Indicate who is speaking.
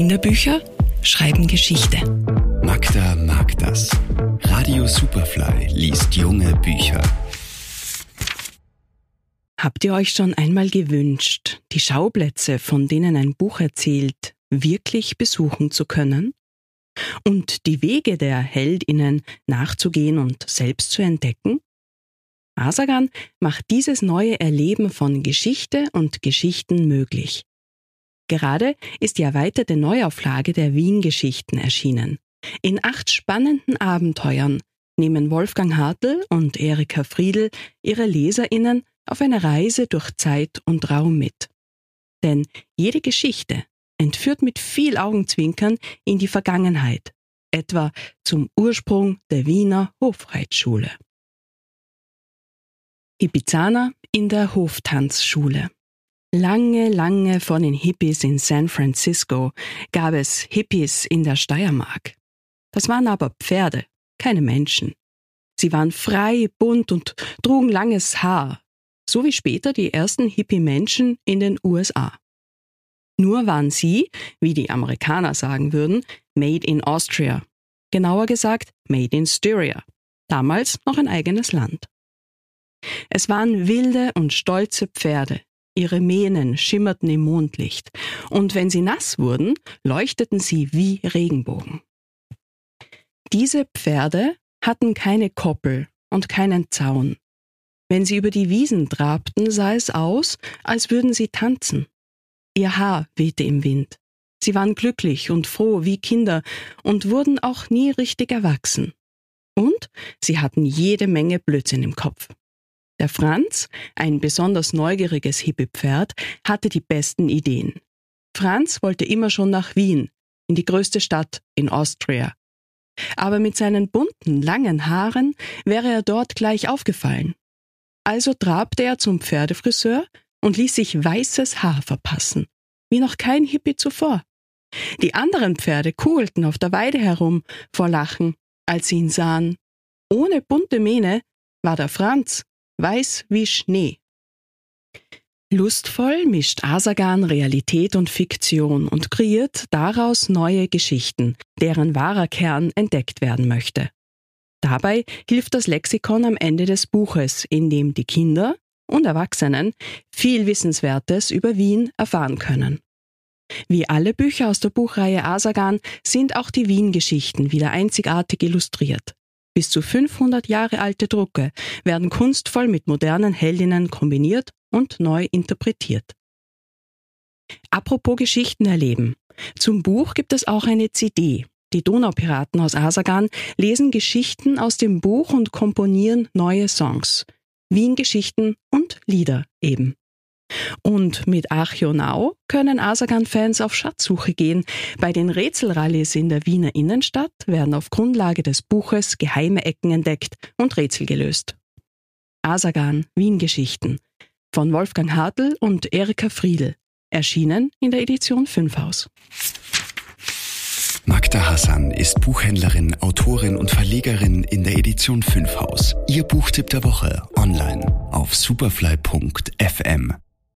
Speaker 1: Kinderbücher schreiben Geschichte.
Speaker 2: Magda mag das. Radio Superfly liest junge Bücher.
Speaker 1: Habt ihr euch schon einmal gewünscht, die Schauplätze, von denen ein Buch erzählt, wirklich besuchen zu können? Und die Wege der Heldinnen nachzugehen und selbst zu entdecken? Asagan macht dieses neue Erleben von Geschichte und Geschichten möglich. Gerade ist die erweiterte Neuauflage der Wien-Geschichten erschienen. In acht spannenden Abenteuern nehmen Wolfgang Hartl und Erika Friedl ihre LeserInnen auf eine Reise durch Zeit und Raum mit. Denn jede Geschichte entführt mit viel Augenzwinkern in die Vergangenheit, etwa zum Ursprung der Wiener Hofreitschule. Ibizaner in der Hoftanzschule. Lange, lange vor den Hippies in San Francisco gab es Hippies in der Steiermark. Das waren aber Pferde, keine Menschen. Sie waren frei, bunt und trugen langes Haar, so wie später die ersten Hippie-Menschen in den USA. Nur waren sie, wie die Amerikaner sagen würden, made in Austria. Genauer gesagt, made in Styria. Damals noch ein eigenes Land. Es waren wilde und stolze Pferde. Ihre Mähnen schimmerten im Mondlicht, und wenn sie nass wurden, leuchteten sie wie Regenbogen. Diese Pferde hatten keine Koppel und keinen Zaun. Wenn sie über die Wiesen trabten, sah es aus, als würden sie tanzen. Ihr Haar wehte im Wind. Sie waren glücklich und froh wie Kinder und wurden auch nie richtig erwachsen. Und sie hatten jede Menge Blödsinn im Kopf. Der Franz, ein besonders neugieriges Hippie-Pferd, hatte die besten Ideen. Franz wollte immer schon nach Wien, in die größte Stadt in Austria. Aber mit seinen bunten, langen Haaren wäre er dort gleich aufgefallen. Also trabte er zum Pferdefriseur und ließ sich weißes Haar verpassen, wie noch kein Hippie zuvor. Die anderen Pferde kugelten auf der Weide herum vor Lachen, als sie ihn sahen. Ohne bunte Mähne war der Franz weiß wie Schnee. Lustvoll mischt Asagan Realität und Fiktion und kreiert daraus neue Geschichten, deren wahrer Kern entdeckt werden möchte. Dabei hilft das Lexikon am Ende des Buches, in dem die Kinder und Erwachsenen viel Wissenswertes über Wien erfahren können. Wie alle Bücher aus der Buchreihe Asagan sind auch die Wien-Geschichten wieder einzigartig illustriert. Bis zu 500 Jahre alte Drucke werden kunstvoll mit modernen Heldinnen kombiniert und neu interpretiert. Apropos Geschichten erleben. Zum Buch gibt es auch eine CD. Die Donaupiraten aus Asagan lesen Geschichten aus dem Buch und komponieren neue Songs. Wien-Geschichten und Lieder eben. Und mit Archionau können Asagan-Fans auf Schatzsuche gehen. Bei den Rätselrallies in der Wiener Innenstadt werden auf Grundlage des Buches geheime Ecken entdeckt und Rätsel gelöst. Asagan Wien-Geschichten von Wolfgang Hartl und Erika Friedl, erschienen in der Edition 5 Haus.
Speaker 2: Magda Hassan ist Buchhändlerin, Autorin und Verlegerin in der Edition 5 Haus. Ihr Buchtipp der Woche online auf superfly.fm.